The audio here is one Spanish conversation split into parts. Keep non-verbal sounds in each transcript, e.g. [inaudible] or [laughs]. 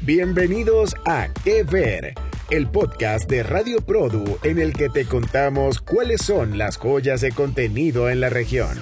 Bienvenidos a Que Ver, el podcast de Radio Produ en el que te contamos cuáles son las joyas de contenido en la región.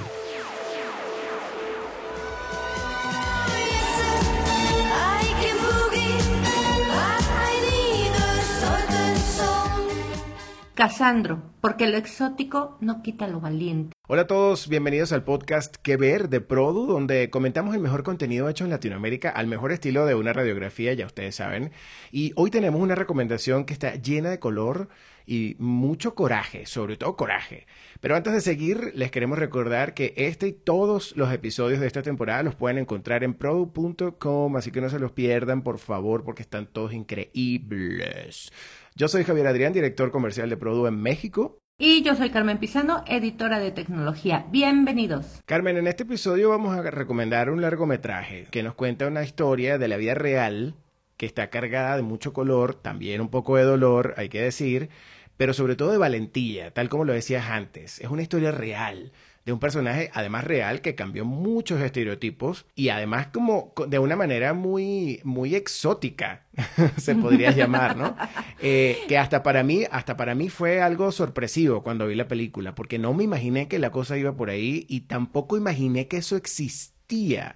Casandro, porque lo exótico no quita lo valiente. Hola a todos, bienvenidos al podcast Que Ver de Produ, donde comentamos el mejor contenido hecho en Latinoamérica al mejor estilo de una radiografía, ya ustedes saben. Y hoy tenemos una recomendación que está llena de color y mucho coraje, sobre todo coraje. Pero antes de seguir, les queremos recordar que este y todos los episodios de esta temporada los pueden encontrar en produ.com, así que no se los pierdan, por favor, porque están todos increíbles. Yo soy Javier Adrián, director comercial de Produ en México. Y yo soy Carmen Pizano, editora de tecnología. Bienvenidos. Carmen, en este episodio vamos a recomendar un largometraje que nos cuenta una historia de la vida real que está cargada de mucho color, también un poco de dolor, hay que decir, pero sobre todo de valentía, tal como lo decías antes. Es una historia real de un personaje además real que cambió muchos estereotipos y además como de una manera muy muy exótica [laughs] se podría llamar no eh, que hasta para mí hasta para mí fue algo sorpresivo cuando vi la película porque no me imaginé que la cosa iba por ahí y tampoco imaginé que eso existía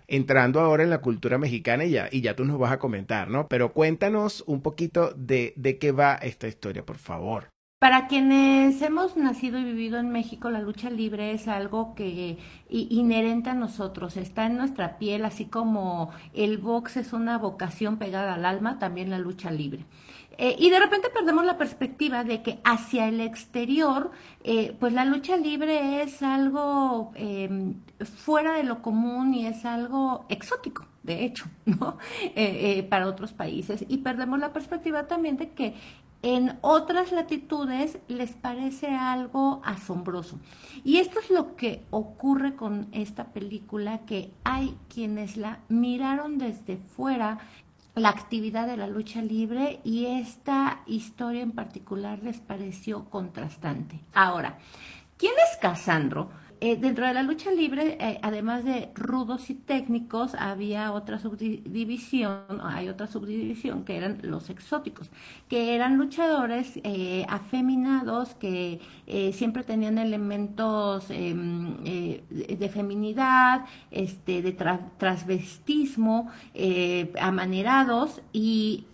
entrando ahora en la cultura mexicana y ya, y ya tú nos vas a comentar, ¿no? Pero cuéntanos un poquito de, de qué va esta historia, por favor. Para quienes hemos nacido y vivido en México, la lucha libre es algo que inherente a nosotros, está en nuestra piel, así como el box es una vocación pegada al alma, también la lucha libre. Eh, y de repente perdemos la perspectiva de que hacia el exterior, eh, pues la lucha libre es algo em, fuera de lo común y es algo exótico de hecho, [laughs] ¿no? Eh, para otros países. Y perdemos la perspectiva también de que en otras latitudes les parece algo asombroso. Y esto es lo que ocurre con esta película, que hay quienes la miraron desde fuera la actividad de la lucha libre y esta historia en particular les pareció contrastante. Ahora, ¿quién es Casandro? Eh, dentro de la lucha libre, eh, además de rudos y técnicos, había otra subdivisión, hay otra subdivisión que eran los exóticos, que eran luchadores eh, afeminados que siempre tenían elementos em, de feminidad, este, de transvestismo, amanerados y,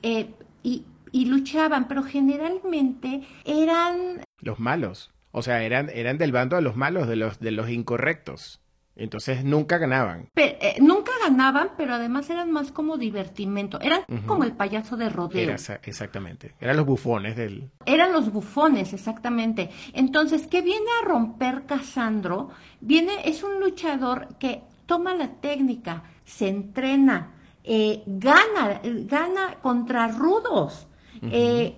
y, y luchaban, pero generalmente eran... Los malos. O sea, eran, eran del bando de los malos, de los, de los incorrectos. Entonces nunca ganaban. Eh, nunca ganaban, pero además eran más como divertimento. Eran como el payaso de rodeo. exactamente. Eran los bufones del. Eran los bufones, exactamente. Entonces, ¿qué viene a romper Casandro? Viene, es un luchador que toma la técnica, se entrena, eh, gana, gana contra rudos. eh,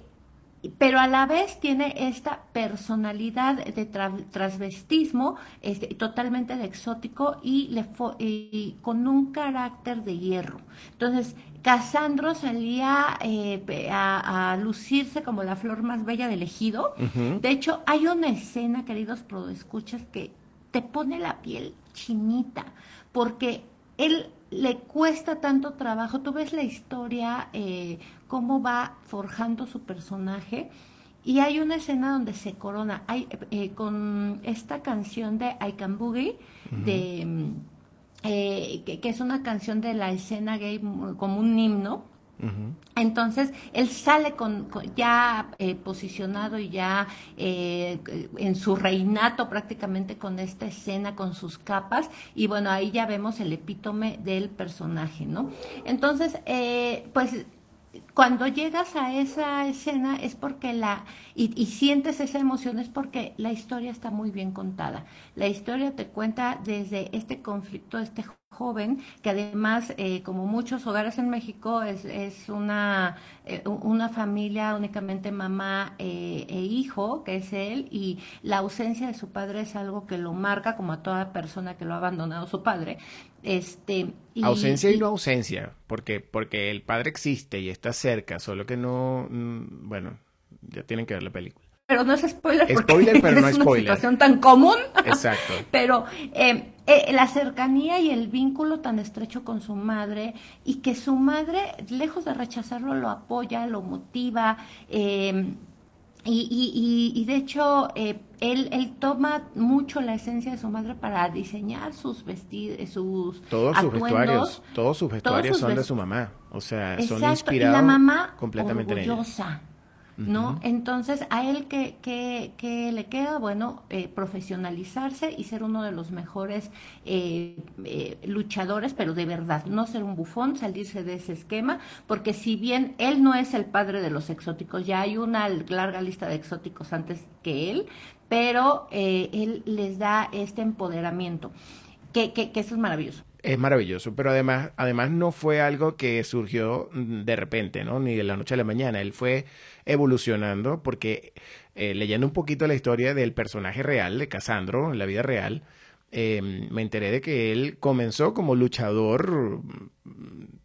pero a la vez tiene esta personalidad de transvestismo este, totalmente de exótico y, le con un carácter de hierro. Entonces, Casandro salía eh, a, lucirse como la flor más bella del ejido. De hecho, hay una escena, queridos escuchas, que te pone la piel chinita, porque él le cuesta tanto trabajo. Tú ves la historia, eh, cómo va forjando su personaje. Y hay una escena donde se corona hay, eh, con esta canción de I Can Boogie, de, eh, que, es una canción de la escena gay como un himno. Entonces, él sale con, ya eh, posicionado y ya eh, en su reinato prácticamente con esta escena, con sus capas, y bueno, ahí ya vemos el epítome del personaje, ¿no? Entonces, eh, pues cuando llegas a esa escena es porque la, y, sientes esa emoción es porque la historia está muy bien contada. La historia te cuenta desde este conflicto, este joven, que además, eh, como muchos hogares en México, es, es una, eh, una familia únicamente mamá eh, e hijo, que es él, y la ausencia de su padre es algo que lo marca como a toda persona que lo ha abandonado su padre. Este, ausencia y, no ausencia, porque, porque el padre existe y está cerca, solo que no, mm, bueno, ya tienen que ver la película. Pero no es spoiler Spoiler, pero [laughs] es no una spoiler. situación tan común. Exacto. [laughs] Pero eh, eh, la cercanía y el vínculo tan estrecho con su madre y que su madre, lejos de rechazarlo, lo apoya, lo motiva. eh, y, y- y- de hecho, eh, él, él toma mucho la esencia de su madre para diseñar sus vestidos, sus Todos sus atuendos. vestuarios, todos sus vestuarios sus son de su mamá. O sea, son Exacto, y inspirados la mamá completamente en ¿no? Entonces, a él que, que, que le queda, bueno, eh, profesionalizarse y ser uno de los mejores eh, eh, luchadores, pero de verdad, no ser un bufón, salirse de ese esquema, porque si bien él no es el padre de los exóticos, ya hay una larga lista de exóticos antes que él, pero eh, él les da este empoderamiento, que, que, que eso es maravilloso. Es maravilloso, pero además, además no fue algo que surgió de repente, ¿no? Ni de la noche a la mañana. Él fue evolucionando porque eh, leyendo un poquito la historia del personaje real de Casandro en la vida real, eh, me enteré de que él comenzó como luchador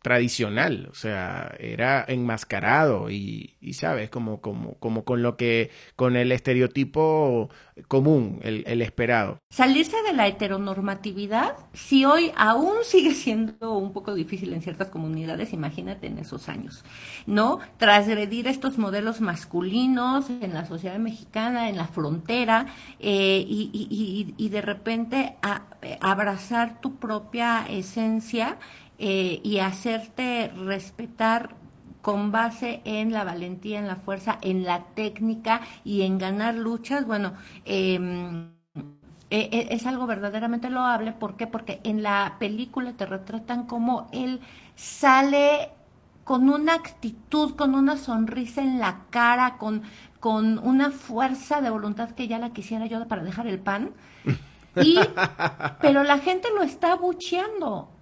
tradicional, o sea, era enmascarado y, y sabes, como, como, como con lo que, con el estereotipo común, el, el esperado. Salirse de la heteronormatividad, si hoy aún sigue siendo un poco difícil en ciertas comunidades, imagínate en esos años, ¿no? Transgredir estos modelos masculinos en la sociedad mexicana, en la frontera, eh, y, y- y- de repente eh, abrazar tu propia esencia eh, y hacerte respetar con base en la valentía, en la fuerza, en la técnica y en ganar luchas, bueno, eh, es algo verdaderamente loable. ¿Por qué? Porque en la película te retratan como él sale con una actitud, con una sonrisa en la cara, con, con una fuerza de voluntad que ya la quisiera yo para dejar el pan. Y, [laughs] pero la gente lo está abucheando.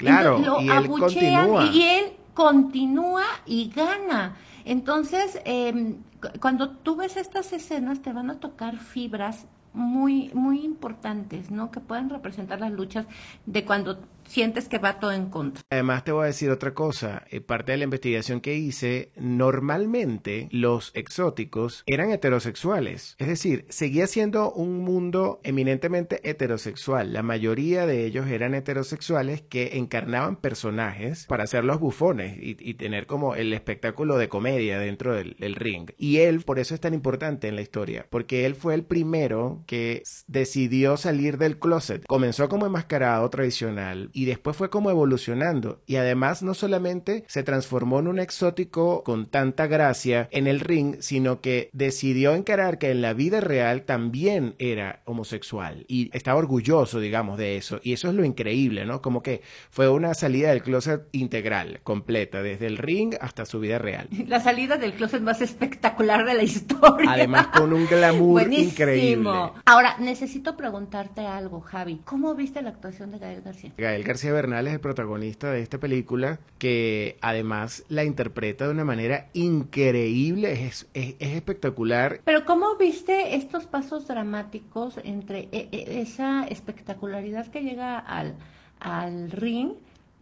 Claro, Entonces, lo y él abuchean continúa. Y él continúa y gana. Entonces, eh, cu- cuando tú ves estas escenas, te van a tocar fibras muy, muy importantes, ¿no? Que pueden representar las luchas de cuando sientes que va todo en contra. Además te voy a decir otra cosa, eh, parte de la investigación que hice, normalmente los exóticos eran heterosexuales, es decir, seguía siendo un mundo eminentemente heterosexual, la mayoría de ellos eran heterosexuales que encarnaban personajes para ser los bufones y, y tener como el espectáculo de comedia dentro del, del ring. Y él, por eso es tan importante en la historia, porque él fue el primero que decidió salir del closet, comenzó como enmascarado tradicional y después fue como evolucionando y además no solamente se transformó en un exótico con tanta gracia en el ring, sino que decidió encarar que en la vida real también era homosexual y estaba orgulloso, digamos, de eso. Y eso es lo increíble, ¿no? Como que fue una salida del closet integral, completa, desde el ring hasta su vida real. [laughs] La salida del closet más espectacular de la historia. Además con un glamour Buenísimo. increíble. Ahora, necesito preguntarte algo, Javi. ¿Cómo viste la actuación de Gael García? Gael García Bernal es el protagonista de esta película que además la interpreta de una manera increíble, es, es- es espectacular. Pero ¿cómo viste estos pasos dramáticos entre e- e- esa espectacularidad que llega al, al ring,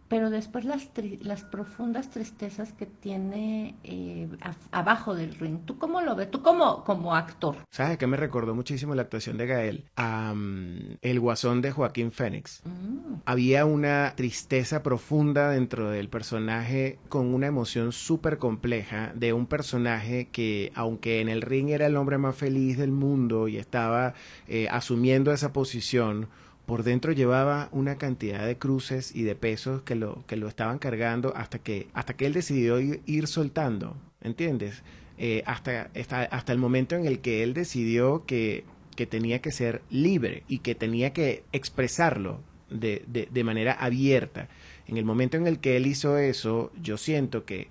pero después las, tri- las profundas tristezas que tiene eh, abajo del ring? ¿Tú cómo lo ves? Tú como, como actor. ¿Sabes qué me recordó muchísimo la actuación de Gael? A mm, El Guasón de Joaquín Fénix. Mm. Había una tristeza profunda dentro del personaje con una emoción súper compleja de un personaje que aunque en el ring era el hombre más feliz del mundo y estaba eh, asumiendo esa posición, por dentro llevaba una cantidad de cruces y de pesos que lo, que lo estaban cargando hasta que, hasta que él decidió ir, soltando, ¿entiendes? Eh, hasta, hasta, hasta el momento en el que él decidió que, que tenía que ser libre y que tenía que expresarlo de, de, de manera abierta. En el momento en el que él hizo eso, yo siento que,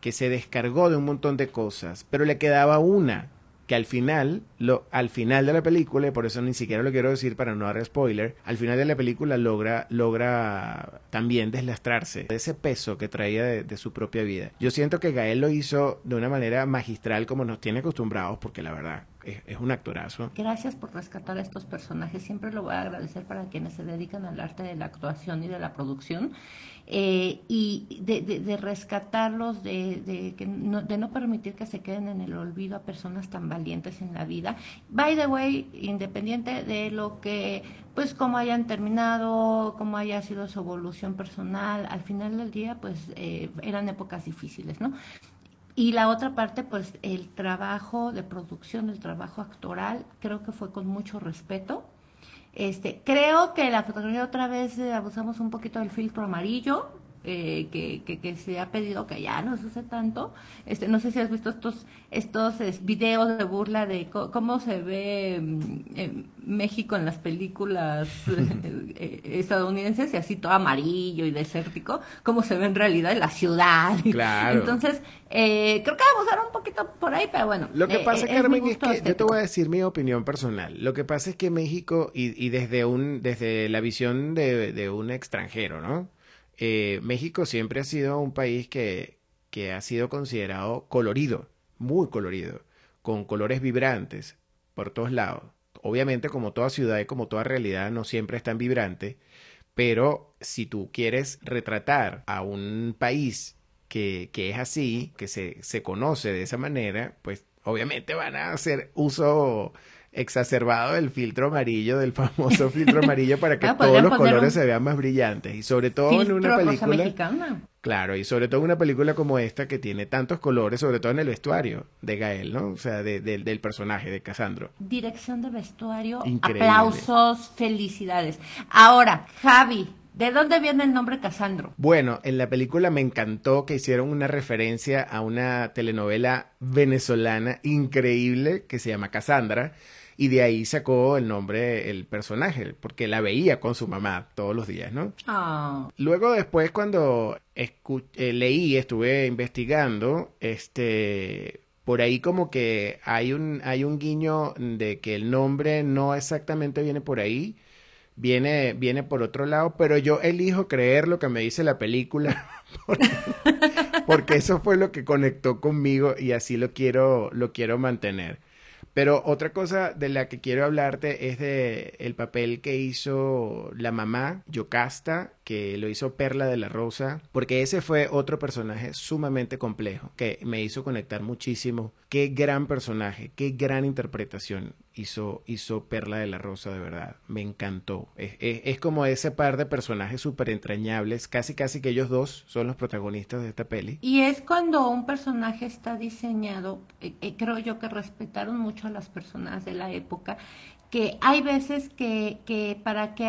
que se descargó de un montón de cosas, pero le quedaba una que al final, lo, al final de la película, y por eso ni siquiera lo quiero decir para no dar spoiler, al final de la película logra, logra también deslastrarse de ese peso que traía de, de su propia vida. Yo siento que Gael lo hizo de una manera magistral como nos tiene acostumbrados, porque la verdad, es, un actorazo. Gracias por rescatar a estos personajes. Siempre lo voy a agradecer para quienes se dedican al arte de la actuación y de la producción. Eh, y de, rescatarlos, de, de, no, de no permitir que se queden en el olvido a personas tan valientes en la vida. By the way, independiente de lo que, pues, cómo hayan terminado, cómo haya sido su evolución personal, al final del día, pues, eh, eran épocas difíciles, ¿no? Y la otra parte, pues el trabajo de producción, el trabajo actoral, creo que fue con mucho respeto. Este, creo que la fotografía otra vez eh, abusamos un poquito del filtro amarillo, eh, que, que, se ha pedido que ya no se use tanto. Este, no sé si has visto estos, estos videos de burla de cómo se ve mm, México en las películas [laughs] eh, estadounidenses y así todo amarillo y desértico, cómo se ve en realidad en la ciudad. [laughs] Claro. Entonces, eh, creo que vamos a dar un poquito por ahí, pero bueno. Lo que pasa, Carmen, es, que yo te voy a decir mi opinión personal. Lo que pasa es que México, y, y desde, un, desde la visión de, de un extranjero, ¿no? Eh, México siempre ha sido un país que, que ha sido considerado colorido, muy colorido, con colores vibrantes por todos lados. Obviamente, como toda ciudad y como toda realidad, no siempre es tan vibrante, pero si tú quieres retratar a un país que, que es así, que se, se conoce de esa manera, pues obviamente van a hacer uso exacerbado del filtro amarillo, del famoso filtro amarillo para [laughs] que ah, todos los colores se vean más brillantes. Y sobre todo en una película... Mexicana. Claro, y sobre todo en una película como esta que tiene tantos colores, sobre todo en el vestuario de Gael, ¿no? O sea, del personaje de Casandro. Dirección de vestuario, aplausos, felicidades. Ahora, Javi, ¿De dónde viene el nombre Casandro? Bueno, en la película me encantó que hicieron una referencia a una telenovela venezolana increíble que se llama Casandra y de ahí sacó el nombre el personaje, porque la veía con su mamá todos los días, ¿no? Ah. Luego después cuando eh, leí, estuve investigando, este por ahí como que hay un hay un guiño de que el nombre no exactamente viene por ahí, viene viene por otro lado, pero yo elijo creer lo que me dice la película [laughs] porque, porque eso fue lo que conectó conmigo y así lo quiero lo quiero mantener. Pero otra cosa de la que quiero hablarte es de el papel que hizo la mamá, Yocasta, que lo hizo Perla de la Rosa, porque ese fue otro personaje sumamente complejo que me hizo conectar muchísimo. Qué gran personaje, qué gran interpretación hizo, hizo Perla de la Rosa, de verdad. Me encantó. Es, como ese par de personajes súper entrañables, casi casi que ellos dos son los protagonistas de esta peli. Y es cuando un personaje está diseñado, eh, eh, creo yo que respetaron mucho a las personas de la época, que hay veces que, que para que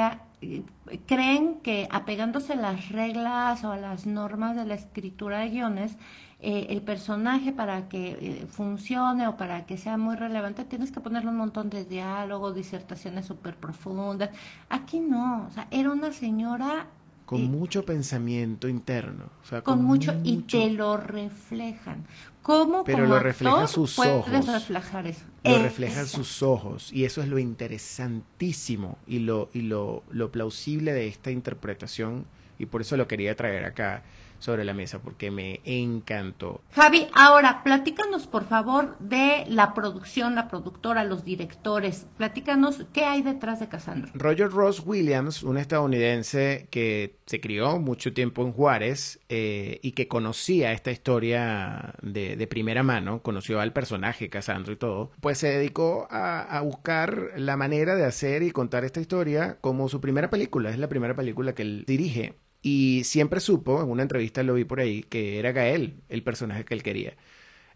creen que apegándose a las reglas o a las normas de la escritura de guiones, eh, el personaje para que eh, funcione o para que sea muy relevante, tienes que ponerle un montón de diálogos, disertaciones súper profundas. Aquí no, o sea, era una señora... Con mucho pensamiento interno. con, mucho, y te lo reflejan. ¿Cómo Pero lo refleja sus ojos. reflejar eso? Lo reflejan sus ojos. Y eso es lo interesantísimo y lo, y lo, lo plausible de esta interpretación. Y por eso lo quería traer acá sobre la mesa porque me encantó. Javi, ahora platícanos por favor de la producción, la productora, los directores. Platícanos qué hay detrás de Cassandra. Roger Ross Williams, un estadounidense que se crió mucho tiempo en Juárez eh, y que conocía esta historia de, primera mano, conoció al personaje Cassandra y todo, pues se dedicó a, a buscar la manera de hacer y contar esta historia como su primera película. Es la primera película que él dirige y siempre supo, en una entrevista lo vi por ahí, que era Gael el personaje que él quería.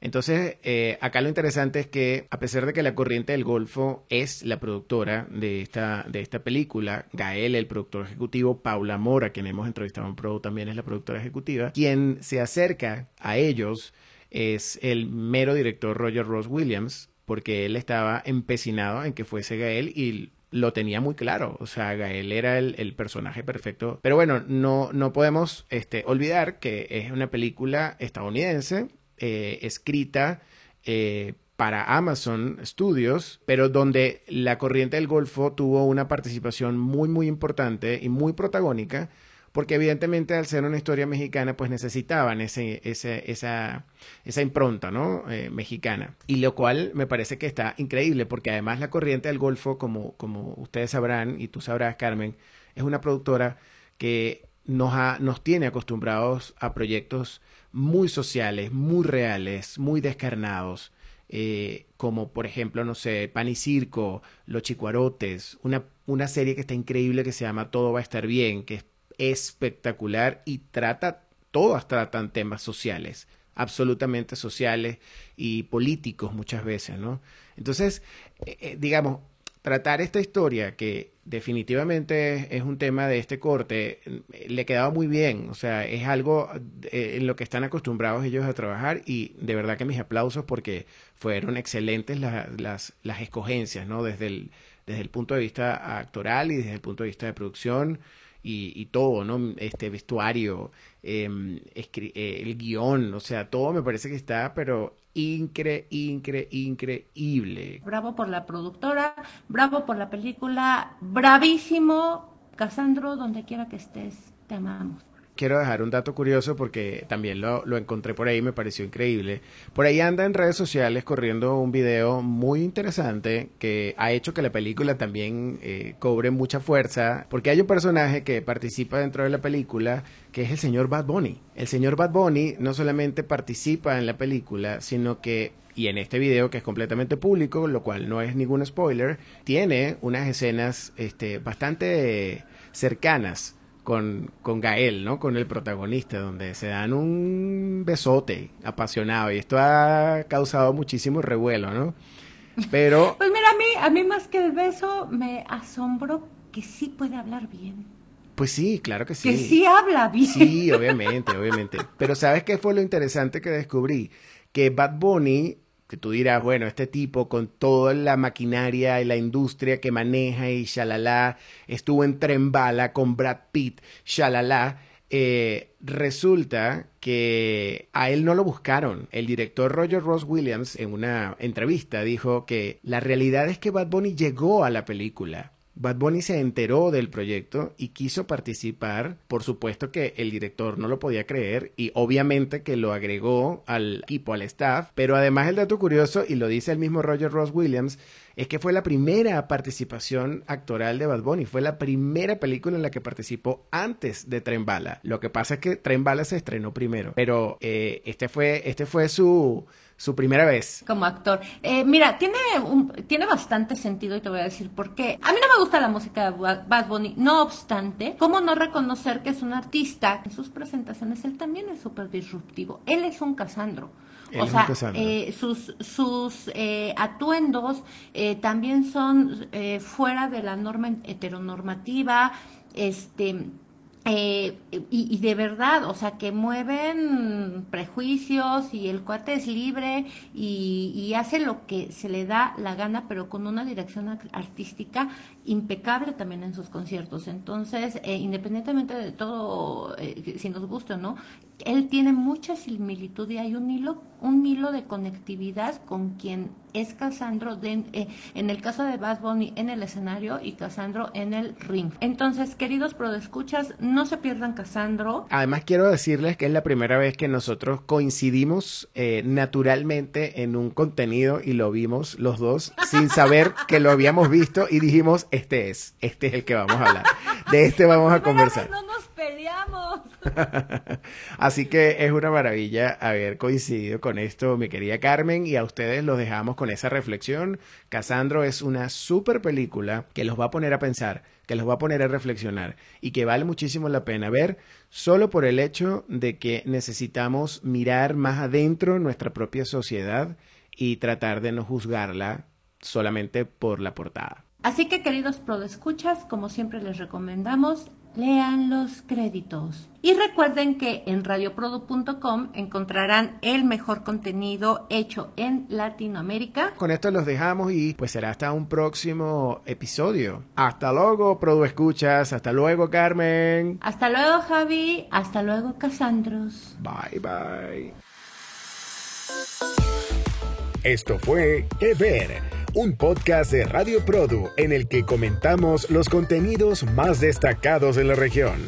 Entonces, eh, acá lo interesante es que, a pesar de que la Corriente del Golfo es la productora de esta, de esta película, Gael, el productor ejecutivo, Paula Mora, quien hemos entrevistado en Pro, también es la productora ejecutiva, quien se acerca a ellos es el mero director Roger Ross Williams, porque él estaba empecinado en que fuese Gael y lo tenía muy claro. O sea, Gael era el, personaje perfecto. Pero bueno, no, no podemos este, olvidar que es una película estadounidense, eh, escrita eh, para Amazon Studios, pero donde la corriente del Golfo tuvo una participación muy, muy importante y muy protagónica porque evidentemente al ser una historia mexicana, pues necesitaban ese, ese, esa, esa impronta, ¿no? Eh, mexicana. Y lo cual me parece que está increíble, porque además la Corriente del Golfo, como, como ustedes sabrán, y tú sabrás, Carmen, es una productora que nos, ha, nos tiene acostumbrados a proyectos muy sociales, muy reales, muy descarnados, eh, como por ejemplo, no sé, Pan y Circo, Los Chicuarotes, una, una serie que está increíble que se llama Todo va a estar bien, que es espectacular y trata, todas tratan temas sociales, absolutamente sociales y políticos muchas veces, ¿no? Entonces, eh, eh, digamos, tratar esta historia, que definitivamente es un tema de este corte, le quedaba muy bien. O sea, es algo eh, en lo que están acostumbrados ellos a trabajar y de verdad que mis aplausos porque fueron excelentes las, las escogencias, ¿no? Desde el, desde el punto de vista actoral y desde el punto de vista de producción y, todo, ¿no? Este vestuario, em, eh, el guion, o sea, todo me parece que está, pero incre, incre, increíble. Bravo por la productora, bravo por la película, bravísimo, Casandro, donde quiera que estés, te amamos quiero dejar un dato curioso porque también lo, lo encontré por ahí y me pareció increíble. Por ahí anda en redes sociales corriendo un video muy interesante que ha hecho que la película también eh, cobre mucha fuerza porque hay un personaje que participa dentro de la película que es el señor Bad Bunny. El señor Bad Bunny no solamente participa en la película, sino que y en este video que es completamente público, lo cual no es ningún spoiler, tiene unas escenas este, bastante cercanas con, con Gael, ¿no? Con el protagonista, donde se dan un besote apasionado y esto ha causado muchísimo revuelo, ¿no? Pero... [laughs] Pues mira, a mí, a mí más que el beso me asombro que sí puede hablar bien. Pues sí, claro que sí. Que sí habla bien. Sí, obviamente, obviamente. Pero ¿sabes qué fue lo interesante que descubrí? Que Bad Bunny que tú dirás, bueno, este tipo con toda la maquinaria y la industria que maneja y shalala, estuvo en tren bala con Brad Pitt, shalala, eh, resulta que a él no lo buscaron. El director Roger Ross Williams en una entrevista dijo que la realidad es que Bad Bunny llegó a la película Bad Bunny se enteró del proyecto y quiso participar. Por supuesto que el director no lo podía creer y obviamente que lo agregó al equipo, al staff. Pero además el dato curioso, y lo dice el mismo Roger Ross Williams, es que fue la primera participación actoral de Bad Bunny. Fue la primera película en la que participó antes de Tren Bala. Lo que pasa es que Tren Bala se estrenó primero. Pero eh, este, fue, este fue su su primera vez. Como actor. Eh, mira, tiene, un, tiene bastante sentido y te voy a decir por qué. A mí no me gusta la música de Bad Bunny, no obstante, ¿cómo no reconocer que es un artista? En sus presentaciones él también es súper disruptivo. Él es un Casandro. o sea, eh, sus, sus eh, atuendos también son fuera de la norma heteronormativa, este eh, y, de verdad, o sea, que mueven prejuicios y el cuate es libre y, hace lo que se le da la gana, pero con una dirección artística impecable también en sus conciertos. Entonces, eh, independientemente de todo, eh, si nos gusta o no, él tiene mucha similitud y hay un hilo, un hilo de conectividad con quien es Casandro eh, en el caso de Bad Bunny en el escenario y Casandro en el ring. Entonces, queridos escuchas no se pierdan Casandro. Además, quiero decirles que es la primera vez que nosotros coincidimos eh, naturalmente en un contenido y lo vimos los dos sin saber [laughs] que lo habíamos visto y dijimos, este es, este es el que vamos a hablar. De este vamos a conversar. No peleamos. [laughs] Así que es una maravilla haber coincidido con esto, mi querida Carmen, y a ustedes los dejamos con esa reflexión. Casandro es una super película que los va a poner a pensar, que los va a poner a reflexionar y que vale muchísimo la pena ver solo por el hecho de que necesitamos mirar más adentro nuestra propia sociedad y tratar de no juzgarla solamente por la portada. Así que queridos escuchas, como siempre les recomendamos, lean los créditos. Y recuerden que en radioprodu.com encontrarán el mejor contenido hecho en Latinoamérica. Con esto los dejamos y pues será hasta un próximo episodio. Hasta luego, Produ Escuchas. Hasta luego, Carmen. Hasta luego, Javi. Hasta luego, Casandros. Bye, bye. Esto fue Que Ver un podcast de Radio Produ en el que comentamos los contenidos más destacados de la región.